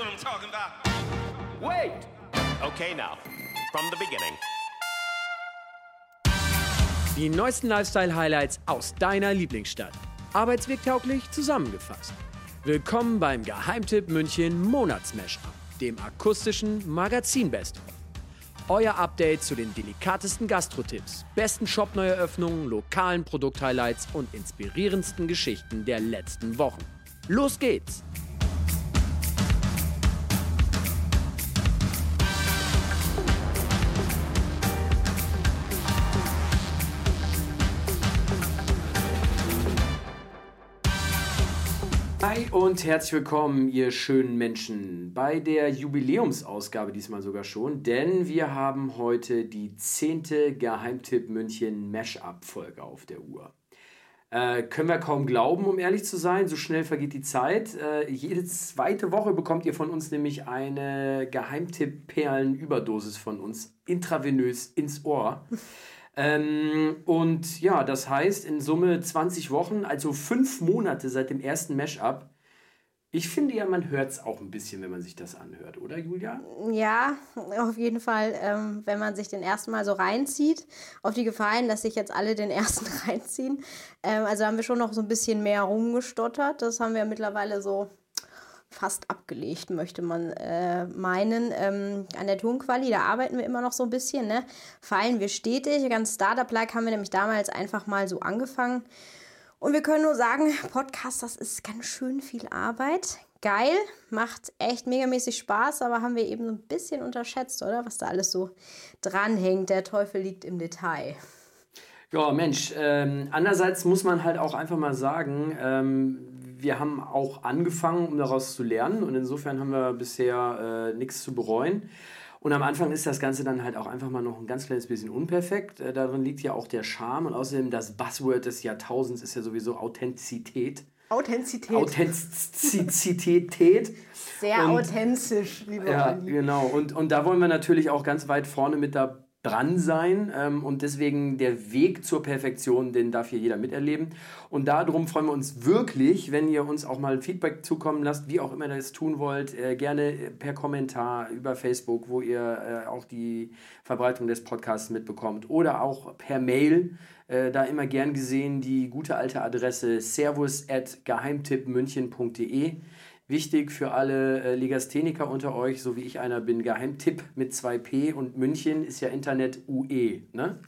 what I'm talking about. Wait! Okay, now, from the beginning. Die neuesten Lifestyle-Highlights aus deiner Lieblingsstadt. Arbeitswegtauglich zusammengefasst. Willkommen beim Geheimtipp München Monatsmashup, dem akustischen Magazin-Best. Euer Update zu den delikatesten Gastro-Tipps, besten Shop-Neueröffnungen, lokalen Produkt-Highlights und inspirierendsten Geschichten der letzten Wochen. Los geht's! Hi und herzlich willkommen, ihr schönen Menschen, bei der Jubiläumsausgabe diesmal sogar schon, denn wir haben heute die zehnte Geheimtipp München Mashup-Folge auf der Uhr. Äh, können wir kaum glauben, um ehrlich zu sein, so schnell vergeht die Zeit. Äh, jede zweite Woche bekommt ihr von uns nämlich eine Geheimtipp-Perlen-Überdosis von uns intravenös ins Ohr. Ähm, und ja, das heißt in Summe 20 Wochen, also fünf Monate seit dem ersten Mashup. Ich finde ja, man hört es auch ein bisschen, wenn man sich das anhört, oder Julia? Ja, auf jeden Fall, ähm, wenn man sich den ersten Mal so reinzieht, auf die Gefallen, dass sich jetzt alle den ersten reinziehen. Ähm, also haben wir schon noch so ein bisschen mehr rumgestottert. Das haben wir mittlerweile so fast abgelegt, möchte man äh, meinen. Ähm, an der Tonquali, da arbeiten wir immer noch so ein bisschen, ne? Fallen wir stetig. Ganz Startup-like haben wir nämlich damals einfach mal so angefangen. Und wir können nur sagen, Podcast, das ist ganz schön viel Arbeit. Geil, macht echt megamäßig Spaß, aber haben wir eben so ein bisschen unterschätzt, oder? Was da alles so dranhängt. Der Teufel liegt im Detail. Ja, Mensch, ähm, andererseits muss man halt auch einfach mal sagen, ähm, wir haben auch angefangen, um daraus zu lernen und insofern haben wir bisher äh, nichts zu bereuen. Und am Anfang ist das Ganze dann halt auch einfach mal noch ein ganz kleines bisschen unperfekt. Äh, darin liegt ja auch der Charme und außerdem das Buzzword des Jahrtausends ist ja sowieso Authentizität. Authentizität. Authentizität. Sehr und, authentisch, lieber Ja, Olli. genau. Und, und da wollen wir natürlich auch ganz weit vorne mit dabei dran sein ähm, und deswegen der Weg zur Perfektion, den darf hier jeder miterleben. Und darum freuen wir uns wirklich, wenn ihr uns auch mal Feedback zukommen lasst, wie auch immer ihr das tun wollt, äh, gerne per Kommentar über Facebook, wo ihr äh, auch die Verbreitung des Podcasts mitbekommt oder auch per Mail. Äh, da immer gern gesehen die gute alte Adresse servus at geheimtippmünchen.de. Wichtig für alle äh, Legastheniker unter euch, so wie ich einer bin, Geheimtipp mit 2P und München ist ja Internet UE. Ne?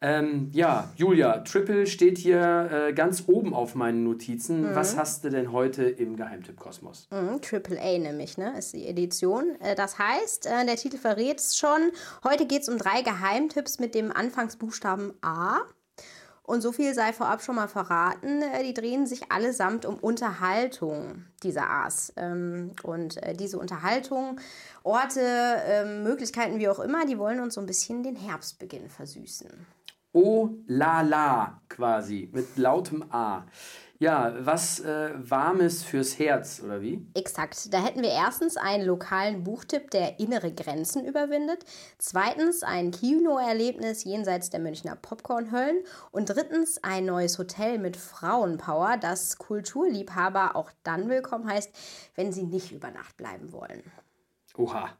Ähm, ja, Julia, Triple steht hier äh, ganz oben auf meinen Notizen. Was hast du denn heute im Geheimtipp-Kosmos? Mhm, Triple A nämlich, ne, ist die Edition. Äh, Das heißt, äh, der Titel verrät es schon. Heute geht es um drei Geheimtipps mit dem Anfangsbuchstaben A. Und so viel sei vorab schon mal verraten, äh, die drehen sich allesamt um Unterhaltung dieser A's. Ähm, Und äh, diese Unterhaltung, Orte, ähm, Möglichkeiten, wie auch immer, die wollen uns so ein bisschen den Herbstbeginn versüßen. Oh la la quasi, mit lautem A. Ja, was äh, Warmes fürs Herz, oder wie? Exakt. Da hätten wir erstens einen lokalen Buchtipp, der innere Grenzen überwindet. Zweitens ein Kinoerlebnis jenseits der Münchner Popcornhöllen. Und drittens ein neues Hotel mit Frauenpower, das Kulturliebhaber auch dann willkommen heißt, wenn sie nicht über Nacht bleiben wollen. Oha.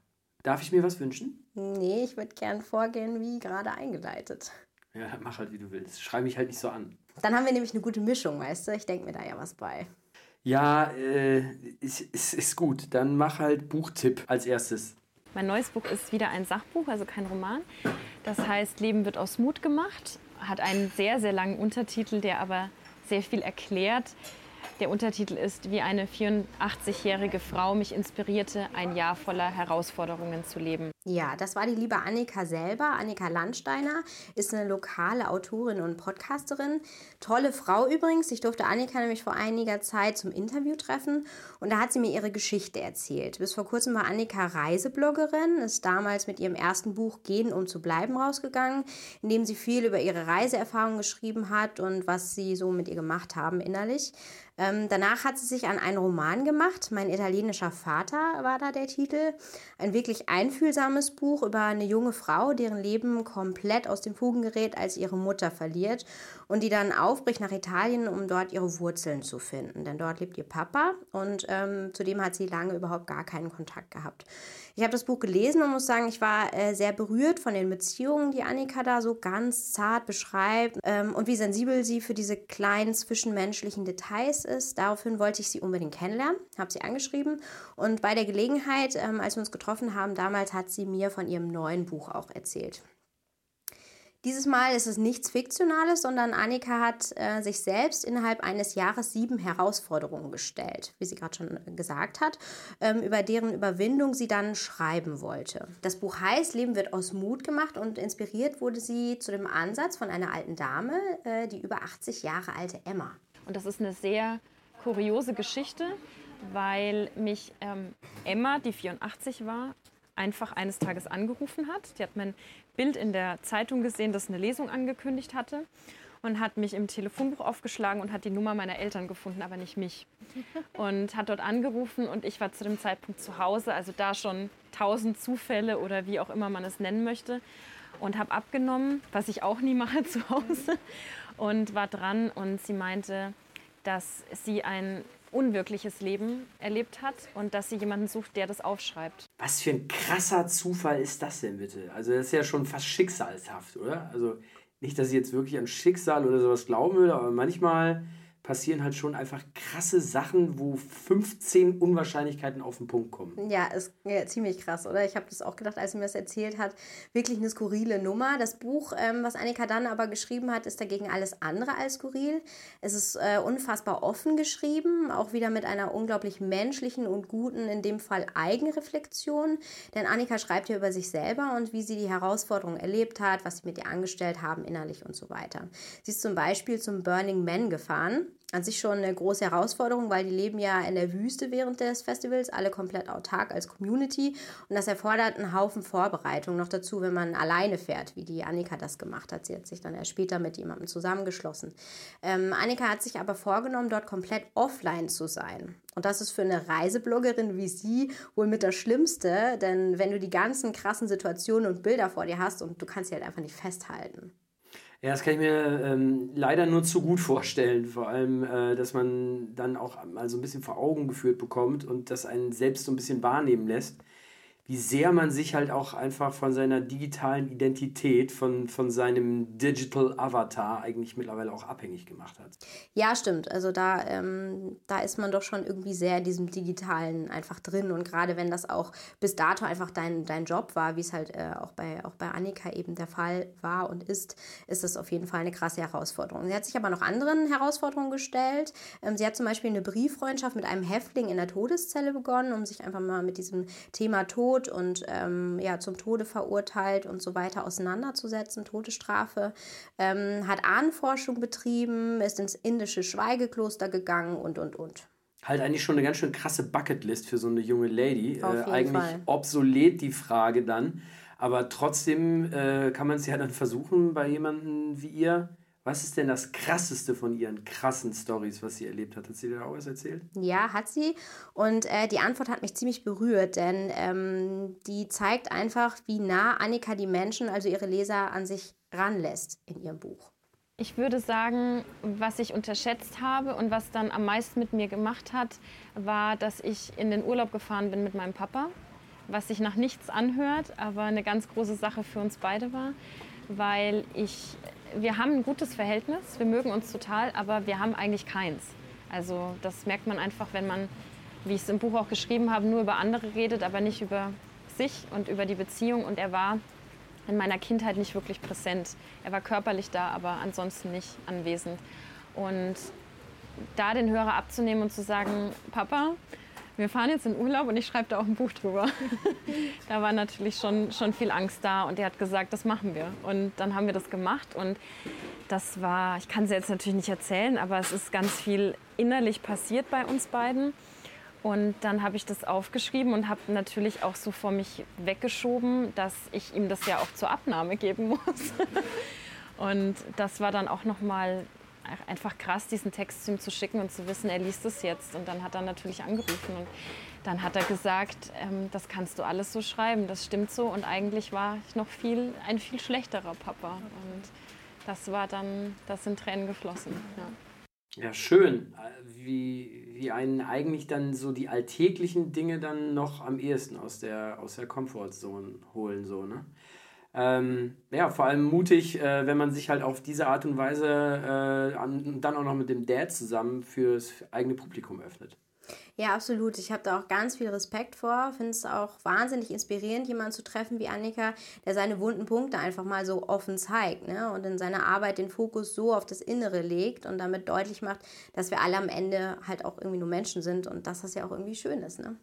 Darf ich mir was wünschen? Nee, ich würde gern vorgehen, wie gerade eingeleitet. Ja, mach halt, wie du willst. Schrei mich halt nicht so an. Dann haben wir nämlich eine gute Mischung, weißt du? Ich denke mir da ja was bei. Ja, äh, ist, ist, ist gut. Dann mach halt Buchtipp als erstes. Mein neues Buch ist wieder ein Sachbuch, also kein Roman. Das heißt, Leben wird aus Mut gemacht. Hat einen sehr, sehr langen Untertitel, der aber sehr viel erklärt. Der Untertitel ist, wie eine 84-jährige Frau mich inspirierte, ein Jahr voller Herausforderungen zu leben. Ja, das war die liebe Annika selber. Annika Landsteiner ist eine lokale Autorin und Podcasterin. Tolle Frau übrigens. Ich durfte Annika nämlich vor einiger Zeit zum Interview treffen und da hat sie mir ihre Geschichte erzählt. Bis vor kurzem war Annika Reisebloggerin, ist damals mit ihrem ersten Buch Gehen um zu bleiben rausgegangen, in dem sie viel über ihre Reiseerfahrungen geschrieben hat und was sie so mit ihr gemacht haben innerlich. Ähm, danach hat sie sich an einen Roman gemacht. Mein italienischer Vater war da der Titel. Ein wirklich einfühlsames Buch über eine junge Frau, deren Leben komplett aus den Fugen gerät, als ihre Mutter verliert und die dann aufbricht nach Italien, um dort ihre Wurzeln zu finden. Denn dort lebt ihr Papa und ähm, zudem hat sie lange überhaupt gar keinen Kontakt gehabt. Ich habe das Buch gelesen und muss sagen, ich war äh, sehr berührt von den Beziehungen, die Annika da so ganz zart beschreibt ähm, und wie sensibel sie für diese kleinen zwischenmenschlichen Details ist. Daraufhin wollte ich sie unbedingt kennenlernen, habe sie angeschrieben und bei der Gelegenheit, ähm, als wir uns getroffen haben, damals hat sie mir von ihrem neuen Buch auch erzählt. Dieses Mal ist es nichts Fiktionales, sondern Annika hat äh, sich selbst innerhalb eines Jahres sieben Herausforderungen gestellt, wie sie gerade schon gesagt hat, ähm, über deren Überwindung sie dann schreiben wollte. Das Buch heißt Leben wird aus Mut gemacht und inspiriert wurde sie zu dem Ansatz von einer alten Dame, äh, die über 80 Jahre alte Emma. Und das ist eine sehr kuriose Geschichte, weil mich ähm, Emma, die 84 war, einfach eines Tages angerufen hat. Die hat mein Bild in der Zeitung gesehen, das eine Lesung angekündigt hatte und hat mich im Telefonbuch aufgeschlagen und hat die Nummer meiner Eltern gefunden, aber nicht mich. Und hat dort angerufen und ich war zu dem Zeitpunkt zu Hause, also da schon tausend Zufälle oder wie auch immer man es nennen möchte. Und habe abgenommen, was ich auch nie mache zu Hause. Und war dran und sie meinte, dass sie ein unwirkliches Leben erlebt hat und dass sie jemanden sucht, der das aufschreibt. Was für ein krasser Zufall ist das denn bitte? Also das ist ja schon fast schicksalshaft, oder? Also nicht, dass ich jetzt wirklich an Schicksal oder sowas glauben würde, aber manchmal passieren halt schon einfach krasse Sachen, wo 15 Unwahrscheinlichkeiten auf den Punkt kommen. Ja, ist ja, ziemlich krass, oder? Ich habe das auch gedacht, als sie mir das erzählt hat. Wirklich eine skurrile Nummer. Das Buch, ähm, was Annika dann aber geschrieben hat, ist dagegen alles andere als skurril. Es ist äh, unfassbar offen geschrieben, auch wieder mit einer unglaublich menschlichen und guten, in dem Fall Eigenreflexion. Denn Annika schreibt hier über sich selber und wie sie die Herausforderungen erlebt hat, was sie mit ihr angestellt haben, innerlich und so weiter. Sie ist zum Beispiel zum Burning Man gefahren an sich schon eine große Herausforderung, weil die leben ja in der Wüste während des Festivals, alle komplett autark als Community. Und das erfordert einen Haufen Vorbereitung. Noch dazu, wenn man alleine fährt, wie die Annika das gemacht hat. Sie hat sich dann erst später mit jemandem zusammengeschlossen. Ähm, Annika hat sich aber vorgenommen, dort komplett offline zu sein. Und das ist für eine Reisebloggerin wie sie wohl mit das Schlimmste, denn wenn du die ganzen krassen Situationen und Bilder vor dir hast und du kannst sie halt einfach nicht festhalten. Ja, das kann ich mir ähm, leider nur zu gut vorstellen. Vor allem, äh, dass man dann auch mal so ein bisschen vor Augen geführt bekommt und das einen selbst so ein bisschen wahrnehmen lässt wie sehr man sich halt auch einfach von seiner digitalen Identität, von, von seinem Digital Avatar eigentlich mittlerweile auch abhängig gemacht hat. Ja, stimmt. Also da, ähm, da ist man doch schon irgendwie sehr in diesem Digitalen einfach drin. Und gerade wenn das auch bis dato einfach dein, dein Job war, wie es halt äh, auch, bei, auch bei Annika eben der Fall war und ist, ist das auf jeden Fall eine krasse Herausforderung. Sie hat sich aber noch anderen Herausforderungen gestellt. Ähm, sie hat zum Beispiel eine Brieffreundschaft mit einem Häftling in der Todeszelle begonnen, um sich einfach mal mit diesem Thema Tod Tod und ähm, ja, zum Tode verurteilt und so weiter auseinanderzusetzen, Todesstrafe, ähm, hat Ahnenforschung betrieben, ist ins indische Schweigekloster gegangen und, und, und. Halt eigentlich schon eine ganz schön krasse Bucketlist für so eine junge Lady. Äh, eigentlich Fall. obsolet die Frage dann. Aber trotzdem äh, kann man es ja dann versuchen bei jemandem wie ihr. Was ist denn das Krasseste von ihren krassen Stories, was sie erlebt hat? Hat sie dir da auch was erzählt? Ja, hat sie. Und äh, die Antwort hat mich ziemlich berührt, denn ähm, die zeigt einfach, wie nah Annika die Menschen, also ihre Leser, an sich ranlässt in ihrem Buch. Ich würde sagen, was ich unterschätzt habe und was dann am meisten mit mir gemacht hat, war, dass ich in den Urlaub gefahren bin mit meinem Papa, was sich nach nichts anhört, aber eine ganz große Sache für uns beide war, weil ich wir haben ein gutes Verhältnis, wir mögen uns total, aber wir haben eigentlich keins. Also das merkt man einfach, wenn man, wie ich es im Buch auch geschrieben habe, nur über andere redet, aber nicht über sich und über die Beziehung. Und er war in meiner Kindheit nicht wirklich präsent. Er war körperlich da, aber ansonsten nicht anwesend. Und da den Hörer abzunehmen und zu sagen, Papa, wir fahren jetzt in Urlaub und ich schreibe da auch ein Buch drüber. da war natürlich schon, schon viel Angst da und er hat gesagt, das machen wir. Und dann haben wir das gemacht und das war, ich kann es jetzt natürlich nicht erzählen, aber es ist ganz viel innerlich passiert bei uns beiden. Und dann habe ich das aufgeschrieben und habe natürlich auch so vor mich weggeschoben, dass ich ihm das ja auch zur Abnahme geben muss. und das war dann auch noch mal einfach krass, diesen Text zu ihm zu schicken und zu wissen, er liest es jetzt. Und dann hat er natürlich angerufen und dann hat er gesagt, ähm, das kannst du alles so schreiben, das stimmt so. Und eigentlich war ich noch viel, ein viel schlechterer Papa. Und das war dann, das sind Tränen geflossen. Ja, ja schön, wie, wie einen eigentlich dann so die alltäglichen Dinge dann noch am ehesten aus der, aus der Comfortzone holen. So, ne? Ähm, ja, vor allem mutig, äh, wenn man sich halt auf diese Art und Weise äh, an, dann auch noch mit dem Dad zusammen fürs eigene Publikum öffnet. Ja, absolut. Ich habe da auch ganz viel Respekt vor. Finde es auch wahnsinnig inspirierend, jemanden zu treffen wie Annika, der seine wunden Punkte einfach mal so offen zeigt ne? und in seiner Arbeit den Fokus so auf das Innere legt und damit deutlich macht, dass wir alle am Ende halt auch irgendwie nur Menschen sind und dass das ja auch irgendwie schön ist. Ne?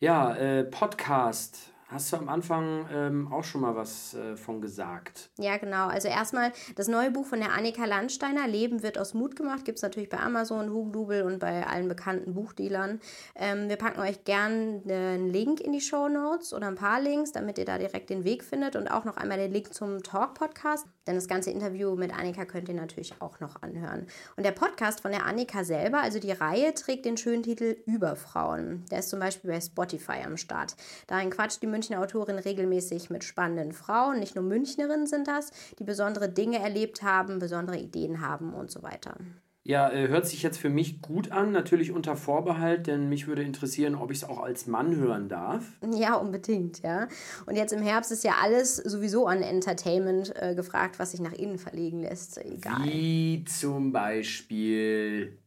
Ja, äh, Podcast Hast du am Anfang ähm, auch schon mal was äh, von gesagt? Ja, genau. Also erstmal das neue Buch von der Annika Landsteiner, Leben wird aus Mut gemacht, gibt es natürlich bei Amazon, Hugendubel und bei allen bekannten Buchdealern. Ähm, wir packen euch gern einen Link in die Show Notes oder ein paar Links, damit ihr da direkt den Weg findet und auch noch einmal den Link zum Talk-Podcast, denn das ganze Interview mit Annika könnt ihr natürlich auch noch anhören. Und der Podcast von der Annika selber, also die Reihe, trägt den schönen Titel Überfrauen. Der ist zum Beispiel bei Spotify am Start. Darin quatscht die Münchner Autorin regelmäßig mit spannenden Frauen, nicht nur Münchnerinnen sind das, die besondere Dinge erlebt haben, besondere Ideen haben und so weiter. Ja, äh, hört sich jetzt für mich gut an, natürlich unter Vorbehalt, denn mich würde interessieren, ob ich es auch als Mann hören darf. Ja, unbedingt, ja. Und jetzt im Herbst ist ja alles sowieso an Entertainment äh, gefragt, was sich nach innen verlegen lässt. Egal. Wie zum Beispiel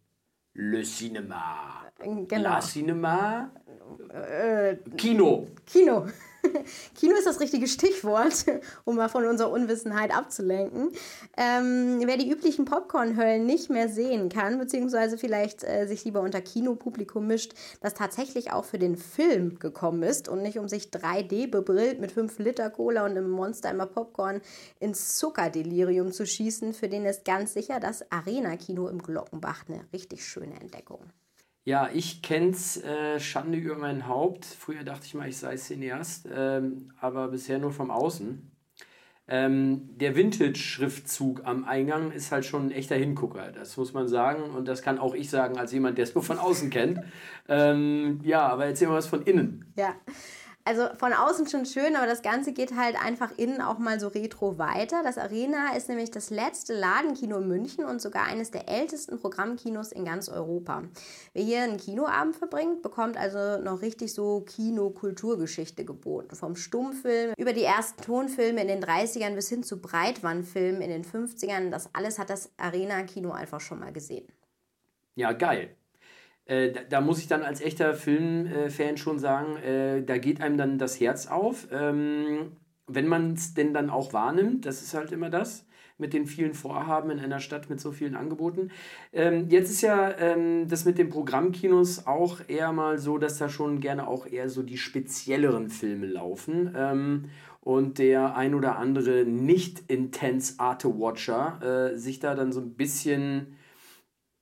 Le Cinema. Genau. La Cinema. Äh, Kino. Kino. Kino ist das richtige Stichwort, um mal von unserer Unwissenheit abzulenken. Ähm, wer die üblichen Popcorn-Höllen nicht mehr sehen kann, beziehungsweise vielleicht äh, sich lieber unter Kinopublikum mischt, das tatsächlich auch für den Film gekommen ist und nicht um sich 3D bebrillt mit 5 Liter Cola und einem Monster immer Popcorn ins Zuckerdelirium zu schießen, für den ist ganz sicher das Arena-Kino im Glockenbach eine richtig schöne Entdeckung. Ja, ich kenn's äh, Schande über mein Haupt. Früher dachte ich mal, ich sei Cineast, ähm, aber bisher nur vom Außen. Ähm, der Vintage-Schriftzug am Eingang ist halt schon ein echter Hingucker, das muss man sagen. Und das kann auch ich sagen, als jemand, der es nur von außen kennt. Ähm, ja, aber erzähl mal was von innen. Ja. Also von außen schon schön, aber das Ganze geht halt einfach innen auch mal so retro weiter. Das Arena ist nämlich das letzte Ladenkino in München und sogar eines der ältesten Programmkinos in ganz Europa. Wer hier einen Kinoabend verbringt, bekommt also noch richtig so Kino-Kulturgeschichte geboten. Vom Stummfilm über die ersten Tonfilme in den 30ern bis hin zu Breitwandfilmen in den 50ern. Das alles hat das Arena-Kino einfach schon mal gesehen. Ja, geil. Äh, da, da, muss ich dann als echter Filmfan schon sagen, äh, da geht einem dann das Herz auf. Ähm, wenn man es denn dann auch wahrnimmt, das ist halt immer das mit den vielen Vorhaben in einer Stadt mit so vielen Angeboten. Ähm, jetzt ist ja ähm, das mit den Programmkinos auch eher mal so, dass da schon gerne auch eher so die spezielleren Filme laufen. Ähm, und der ein oder andere nicht intense Arte-Watcher äh, sich da dann so ein bisschen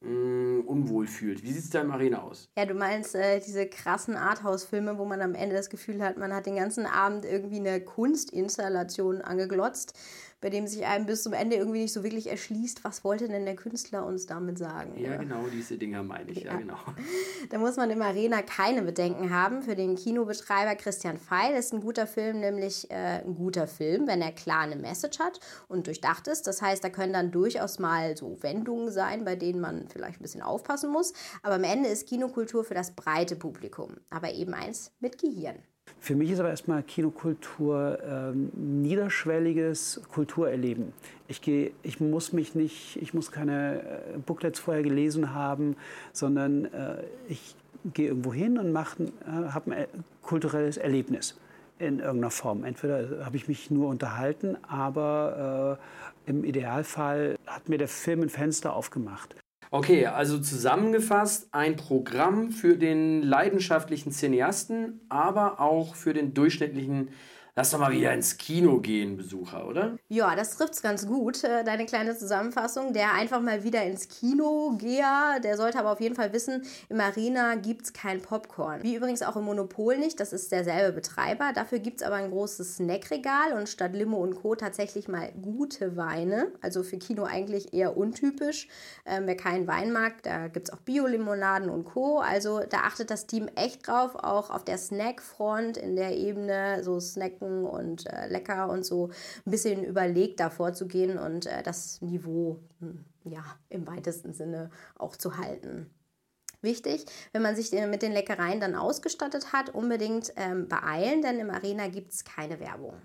mh, mm, unwohl fühlt. Wie sieht es da im Arena aus? Ja, du meinst äh, diese krassen Arthouse-Filme, wo man am Ende das Gefühl hat, man hat den ganzen Abend irgendwie eine Kunstinstallation angeglotzt bei dem sich einem bis zum Ende irgendwie nicht so wirklich erschließt, was wollte denn der Künstler uns damit sagen. Ja, genau, diese Dinger meine ich, ja, ja genau. Da muss man im Arena keine Bedenken haben. Für den Kinobetreiber Christian Feil ist ein guter Film nämlich äh, ein guter Film, wenn er klar eine Message hat und durchdacht ist. Das heißt, da können dann durchaus mal so Wendungen sein, bei denen man vielleicht ein bisschen aufpassen muss. Aber am Ende ist Kinokultur für das breite Publikum, aber eben eins mit Gehirn. Für mich ist aber erstmal Kinokultur ähm, niederschwelliges Kulturerleben. Ich, geh, ich muss mich nicht, ich muss keine äh, Booklets vorher gelesen haben, sondern äh, ich gehe irgendwo hin und äh, habe ein kulturelles Erlebnis in irgendeiner Form. Entweder habe ich mich nur unterhalten, aber äh, im Idealfall hat mir der Film ein Fenster aufgemacht. Okay, also zusammengefasst ein Programm für den leidenschaftlichen Cineasten, aber auch für den durchschnittlichen Lass doch mal wieder ins Kino gehen, Besucher, oder? Ja, das trifft's ganz gut, äh, deine kleine Zusammenfassung. Der einfach mal wieder ins Kino gehe, der sollte aber auf jeden Fall wissen, im Arena gibt's kein Popcorn. Wie übrigens auch im Monopol nicht, das ist derselbe Betreiber. Dafür gibt's aber ein großes Snackregal und statt Limo und Co. tatsächlich mal gute Weine. Also für Kino eigentlich eher untypisch. Ähm, wer keinen Wein mag, da gibt's auch Bio-Limonaden und Co. Also da achtet das Team echt drauf, auch auf der Snackfront in der Ebene, so Snacken und äh, lecker und so ein bisschen überlegt davor zu gehen und äh, das Niveau hm, ja im weitesten Sinne auch zu halten. Wichtig, wenn man sich mit den Leckereien dann ausgestattet hat, unbedingt ähm, beeilen, denn im Arena gibt es keine Werbung.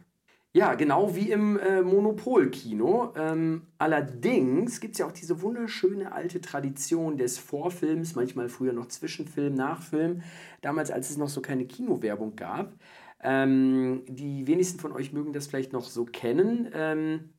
Ja, genau wie im äh, Monopol-Kino. Ähm, allerdings gibt es ja auch diese wunderschöne alte Tradition des Vorfilms, manchmal früher noch Zwischenfilm, Nachfilm, damals als es noch so keine Kinowerbung gab. Ähm, die wenigsten von euch mögen das vielleicht noch so kennen. Ähm,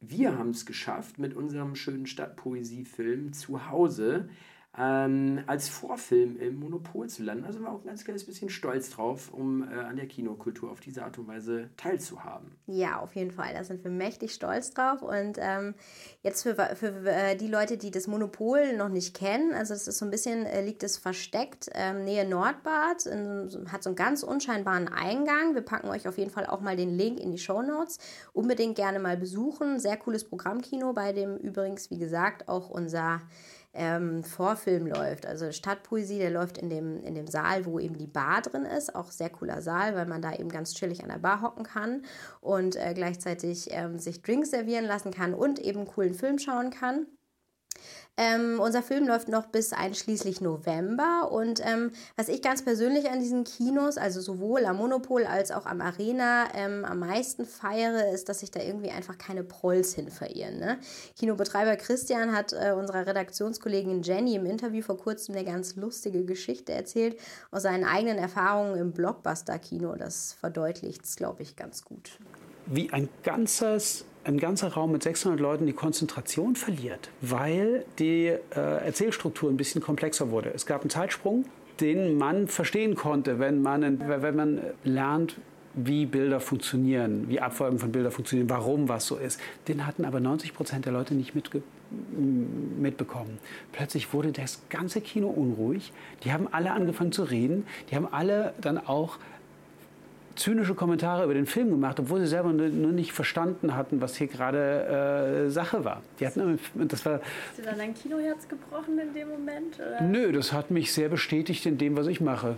wir haben es geschafft, mit unserem schönen Stadtpoesiefilm zu Hause ähm, als Vorfilm im Monopol zu landen. Also war auch ein ganz kleines bisschen stolz drauf, um äh, an der Kinokultur auf diese Art und Weise teilzuhaben. Ja, auf jeden Fall. Da sind wir mächtig stolz drauf. Und ähm, jetzt für, für äh, die Leute, die das Monopol noch nicht kennen, also es ist so ein bisschen, äh, liegt es versteckt, ähm, Nähe Nordbad, in, hat so einen ganz unscheinbaren Eingang. Wir packen euch auf jeden Fall auch mal den Link in die Show Notes. Unbedingt gerne mal besuchen. Sehr cooles Programmkino, bei dem übrigens, wie gesagt, auch unser ähm, Vorfilm läuft. Also Stadtpoesie, der läuft in dem, in dem Saal, wo eben die Bar drin ist. Auch sehr cooler Saal, weil man da eben ganz chillig an der Bar hocken kann und äh, gleichzeitig ähm, sich Drinks servieren lassen kann und eben coolen Film schauen kann. Ähm, unser Film läuft noch bis einschließlich November und ähm, was ich ganz persönlich an diesen Kinos, also sowohl am Monopol als auch am Arena, ähm, am meisten feiere, ist, dass sich da irgendwie einfach keine Prolls hin verirren. Ne? Kinobetreiber Christian hat äh, unserer Redaktionskollegin Jenny im Interview vor kurzem eine ganz lustige Geschichte erzählt aus seinen eigenen Erfahrungen im Blockbuster-Kino. Das verdeutlicht es, glaube ich, ganz gut. Wie ein ganzes ein ganzer Raum mit 600 Leuten die Konzentration verliert, weil die äh, Erzählstruktur ein bisschen komplexer wurde. Es gab einen Zeitsprung, den man verstehen konnte, wenn man, wenn man lernt, wie Bilder funktionieren, wie Abfolgen von Bildern funktionieren, warum was so ist. Den hatten aber 90 Prozent der Leute nicht mitge mitbekommen. Plötzlich wurde das ganze Kino unruhig. Die haben alle angefangen zu reden. Die haben alle dann auch zynische Kommentare über den Film gemacht, obwohl sie selber nur, nicht verstanden hatten, was hier gerade äh, Sache war. Die hatten, das war. Hast du dann dein Kinoherz gebrochen in dem Moment? Oder? Nö, das hat mich sehr bestätigt in dem, was ich mache.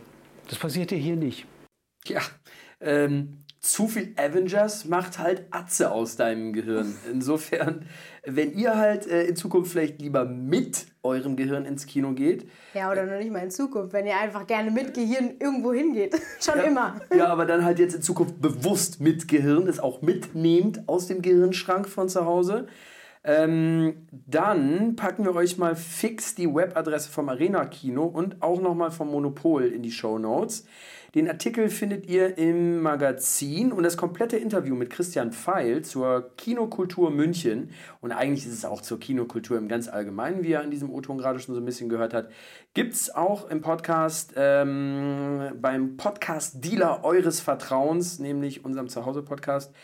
Das passiert ja hier nicht. Ja, ähm, zu viel Avengers macht halt Atze aus deinem Gehirn. Insofern, wenn ihr halt äh, in Zukunft vielleicht lieber mit eurem Gehirn ins Kino geht. Ja, oder noch nicht mal in Zukunft, wenn ihr einfach gerne mit Gehirn irgendwo hingeht. Schon ja, immer. Ja, aber dann halt jetzt in Zukunft bewusst mit Gehirn, es auch mitnehmt aus dem Gehirnschrank von zu Hause. Ähm, dann packen wir euch mal fix die Webadresse vom Arena Kino und auch nochmal vom Monopol in die Show Notes. Den Artikel findet ihr im Magazin und das komplette Interview mit Christian Pfeil zur Kinokultur München und eigentlich ist es auch zur Kinokultur im ganz Allgemeinen, wie er in diesem O-Ton gerade schon so ein bisschen gehört hat, gibt es auch im Podcast, ähm, beim Podcast-Dealer eures Vertrauens, nämlich unserem Zuhause-Podcast.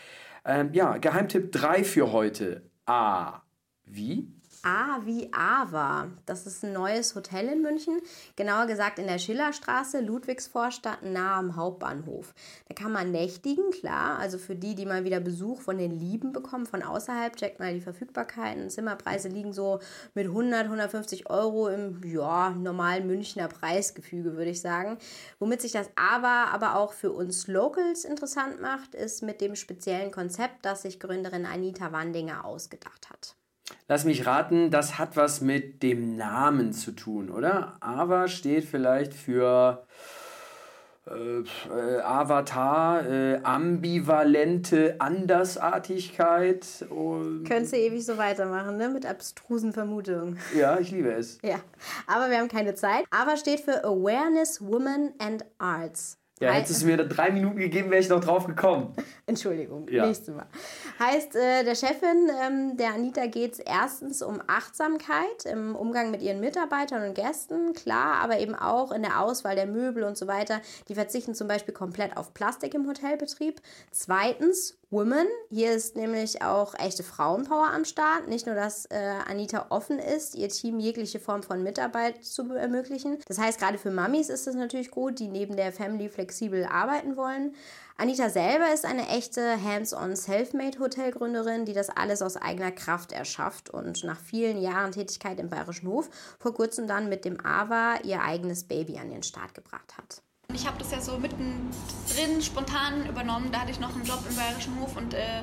Ähm, ja, Geheimtipp 3 für heute. A. Wie? A wie Ava. Das ist ein neues Hotel in München, genauer gesagt in der Schillerstraße, Ludwigsvorstadt, nahe am Hauptbahnhof. Da kann man nächtigen, klar. Also für die, die mal wieder Besuch von den Lieben bekommen, von außerhalb, checkt mal die Verfügbarkeiten. Zimmerpreise liegen so mit 100, 150 Euro im ja, normalen Münchner Preisgefüge, würde ich sagen. Womit sich das Ava aber auch für uns Locals interessant macht, ist mit dem speziellen Konzept, das sich Gründerin Anita Wandinger ausgedacht hat. Lass mich raten, das hat was mit dem Namen zu tun, oder? Ava steht vielleicht für äh, äh, Avatar, äh, ambivalente Andersartigkeit. Könntest du ewig so weitermachen, ne? Mit abstrusen Vermutungen. Ja, ich liebe es. Ja, aber wir haben keine Zeit. Ava steht für Awareness, Women and Arts. Ja, hättest du mir da drei Minuten gegeben, wäre ich noch drauf gekommen. Entschuldigung, Ja. nächstes Mal. Heißt, äh, der Chefin, ähm, der Anita, geht es erstens um Achtsamkeit im Umgang mit ihren Mitarbeitern und Gästen, klar, aber eben auch in der Auswahl der Möbel und so weiter. Die verzichten zum Beispiel komplett auf Plastik im Hotelbetrieb. Zweitens, Women. Hier ist nämlich auch echte Frauenpower am Start. Nicht nur, dass äh, Anita offen ist, ihr Team jegliche Form von Mitarbeit zu ermöglichen. Das heißt, gerade für Mamis ist es natürlich gut, die neben der Family flexibel arbeiten wollen. Anita selber ist eine echte Hands-on Selfmade-Hotelgründerin, die das alles aus eigener Kraft erschafft und nach vielen Jahren Tätigkeit im Bayerischen Hof vor kurzem dann mit dem AWA ihr eigenes Baby an den Start gebracht hat. Ich habe das ja so mittendrin spontan übernommen. Da hatte ich noch einen Job im Bayerischen Hof und äh,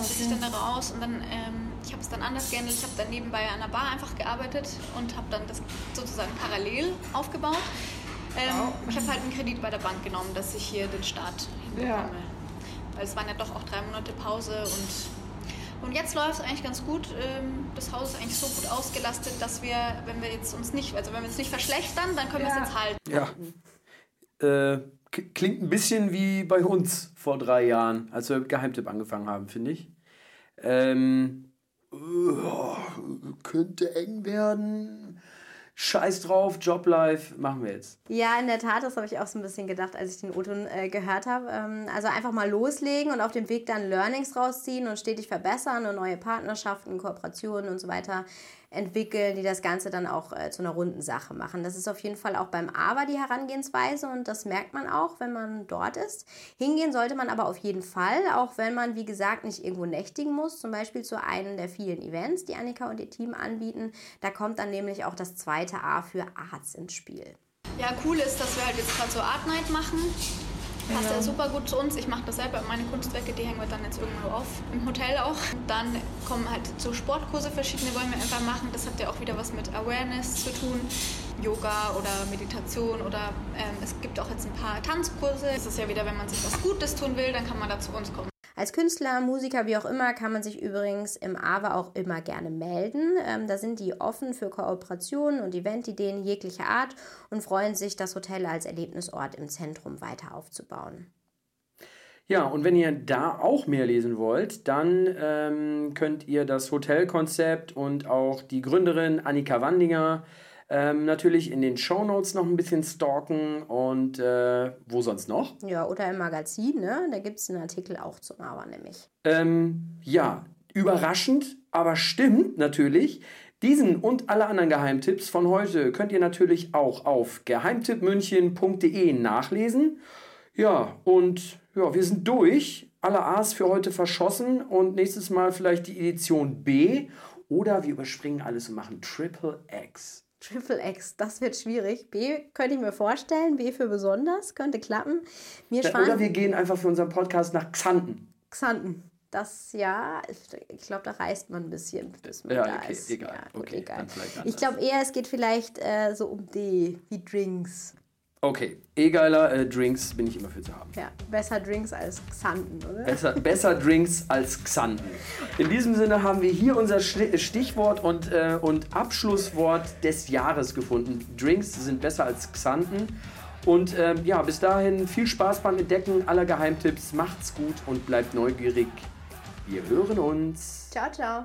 bis ich dann da raus und dann, ähm, ich habe es dann anders geändert. Ich habe dann nebenbei an der Bar einfach gearbeitet und habe dann das sozusagen parallel aufgebaut. Ähm, Ich habe halt einen Kredit bei der Bank genommen, dass ich hier den Start hinbekomme. Weil es waren ja doch auch drei Monate Pause und und jetzt läuft es eigentlich ganz gut. Ähm, Das Haus ist eigentlich so gut ausgelastet, dass wir, wenn wir jetzt uns nicht, also wenn wir uns nicht verschlechtern, dann können wir es jetzt halten. Ja. Äh, klingt ein bisschen wie bei uns vor drei Jahren, als wir mit Geheimtipp angefangen haben, finde ich. Ähm, äh, könnte eng werden. Scheiß drauf, Joblife, machen wir jetzt. Ja, in der Tat, das habe ich auch so ein bisschen gedacht, als ich den O-Ton äh, gehört habe. Ähm, also einfach mal loslegen und auf dem Weg dann Learnings rausziehen und stetig verbessern und neue Partnerschaften, Kooperationen und so weiter entwickeln, die das Ganze dann auch äh, zu einer runden Sache machen. Das ist auf jeden Fall auch beim AWA die Herangehensweise und das merkt man auch, wenn man dort ist. Hingehen sollte man aber auf jeden Fall, auch wenn man, wie gesagt, nicht irgendwo nächtigen muss, zum Beispiel zu einem der vielen Events, die Annika und ihr Team anbieten. Da kommt dann nämlich auch das zweite A für Arts ins Spiel. Ja, cool ist, dass wir halt jetzt gerade so Art Night machen. Passt ja super gut zu uns. Ich mache das selber. Meine Kunstwerke, die hängen wir dann jetzt irgendwo auf. Im Hotel auch. Dann kommen halt so Sportkurse, verschiedene wollen wir einfach machen. Das hat ja auch wieder was mit Awareness zu tun. Yoga oder Meditation oder ähm, es gibt auch jetzt ein paar Tanzkurse. Es ist ja wieder, wenn man sich was Gutes tun will, dann kann man da zu uns kommen. Als Künstler, Musiker, wie auch immer, kann man sich übrigens im AWA auch immer gerne melden. Ähm, da sind die offen für Kooperationen und Eventideen jeglicher Art und freuen sich, das Hotel als Erlebnisort im Zentrum weiter aufzubauen. Ja, und wenn ihr da auch mehr lesen wollt, dann ähm, könnt ihr das Hotelkonzept und auch die Gründerin Annika Wandinger ähm, natürlich in den Shownotes noch ein bisschen stalken und äh, wo sonst noch? Ja, oder im Magazin, ne? Da gibt es einen Artikel auch zum AWA nämlich. Ähm, ja, überraschend, aber stimmt natürlich. Diesen und alle anderen Geheimtipps von heute könnt ihr natürlich auch auf geheimtippmünchen.de nachlesen. Ja, und ja, wir sind durch. Alle A's für heute verschossen und nächstes Mal vielleicht die Edition B oder wir überspringen alles und machen Triple X. Triple X, das wird schwierig. B könnte ich mir vorstellen, B für besonders, könnte klappen. Mir Ja, oder wir gehen einfach für unseren Podcast nach Xanten. Xanten. Das ja, ich glaube, da reist man ein bisschen, bis man Ja, da okay, ist. egal. Ja, gut, Okay, egal. Ich glaube eher, es geht vielleicht äh, so um D, wie Drinks. Okay, eh geiler äh, Drinks bin ich immer für zu haben. Ja, besser Drinks als Xanten, oder? Besser, besser Drinks als Xanten. In diesem Sinne haben wir hier unser Schli- Stichwort und, äh, und Abschlusswort des Jahres gefunden. Drinks sind besser als Xanten. Und ähm, ja, bis dahin viel Spaß beim Entdecken aller Geheimtipps. Macht's gut und bleibt neugierig. Wir hören uns. Ciao, ciao.